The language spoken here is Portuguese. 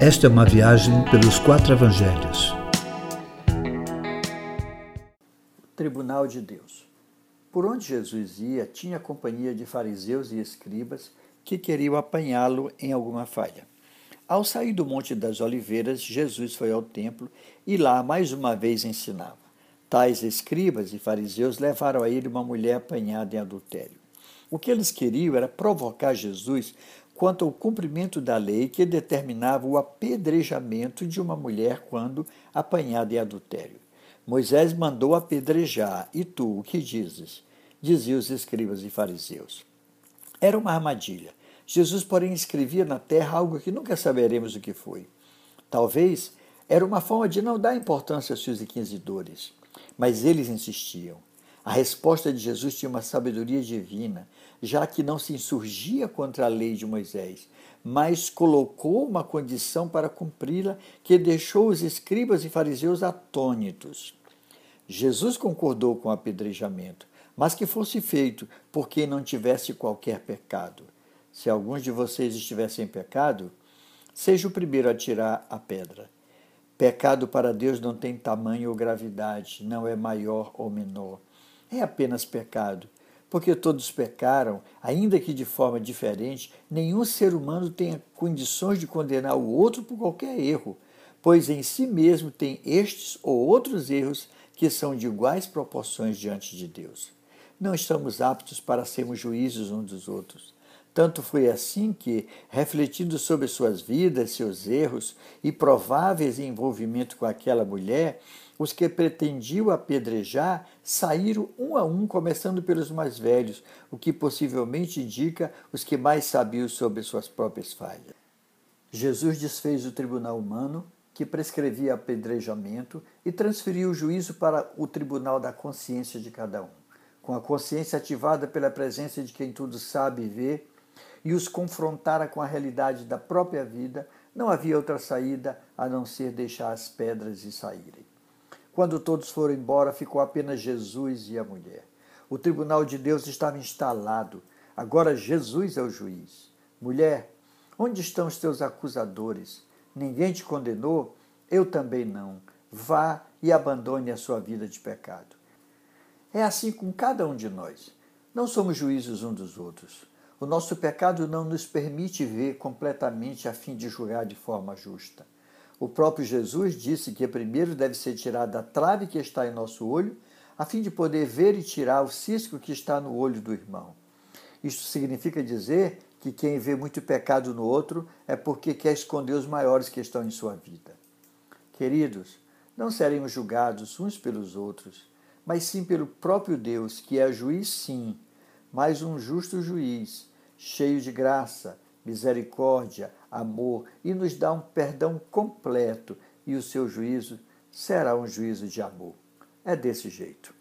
Esta é uma viagem pelos quatro evangelhos. Tribunal de Deus. Por onde Jesus ia, tinha companhia de fariseus e escribas que queriam apanhá-lo em alguma falha. Ao sair do Monte das Oliveiras, Jesus foi ao templo e lá mais uma vez ensinava. Tais escribas e fariseus levaram a ele uma mulher apanhada em adultério. O que eles queriam era provocar Jesus quanto ao cumprimento da lei que determinava o apedrejamento de uma mulher quando apanhada em adultério. Moisés mandou apedrejar, e tu o que dizes? Diziam os escribas e fariseus. Era uma armadilha. Jesus, porém, escrevia na terra algo que nunca saberemos o que foi. Talvez era uma forma de não dar importância aos seus inquisidores, mas eles insistiam. A resposta de Jesus tinha uma sabedoria divina, já que não se insurgia contra a lei de Moisés, mas colocou uma condição para cumpri-la que deixou os escribas e fariseus atônitos. Jesus concordou com o apedrejamento, mas que fosse feito por quem não tivesse qualquer pecado. Se alguns de vocês estivessem em pecado, seja o primeiro a tirar a pedra. Pecado para Deus não tem tamanho ou gravidade, não é maior ou menor. É apenas pecado. Porque todos pecaram, ainda que de forma diferente, nenhum ser humano tem condições de condenar o outro por qualquer erro, pois em si mesmo tem estes ou outros erros que são de iguais proporções diante de Deus. Não estamos aptos para sermos juízes uns dos outros. Tanto foi assim que, refletindo sobre suas vidas, seus erros e prováveis envolvimento com aquela mulher, os que pretendiam apedrejar saíram um a um, começando pelos mais velhos, o que possivelmente indica os que mais sabiam sobre suas próprias falhas. Jesus desfez o tribunal humano, que prescrevia apedrejamento, e transferiu o juízo para o tribunal da consciência de cada um. Com a consciência ativada pela presença de quem tudo sabe e vê, e os confrontara com a realidade da própria vida, não havia outra saída a não ser deixar as pedras e saírem. Quando todos foram embora, ficou apenas Jesus e a mulher. O tribunal de Deus estava instalado. Agora Jesus é o juiz. Mulher, onde estão os teus acusadores? Ninguém te condenou? Eu também não. Vá e abandone a sua vida de pecado. É assim com cada um de nós. Não somos juízes uns dos outros. O nosso pecado não nos permite ver completamente a fim de julgar de forma justa. O próprio Jesus disse que primeiro deve ser tirada a trave que está em nosso olho, a fim de poder ver e tirar o cisco que está no olho do irmão. Isto significa dizer que quem vê muito pecado no outro é porque quer esconder os maiores que estão em sua vida. Queridos, não seremos julgados uns pelos outros, mas sim pelo próprio Deus, que é juiz, sim, mas um justo juiz, cheio de graça, misericórdia, amor e nos dá um perdão completo, e o seu juízo será um juízo de amor. É desse jeito.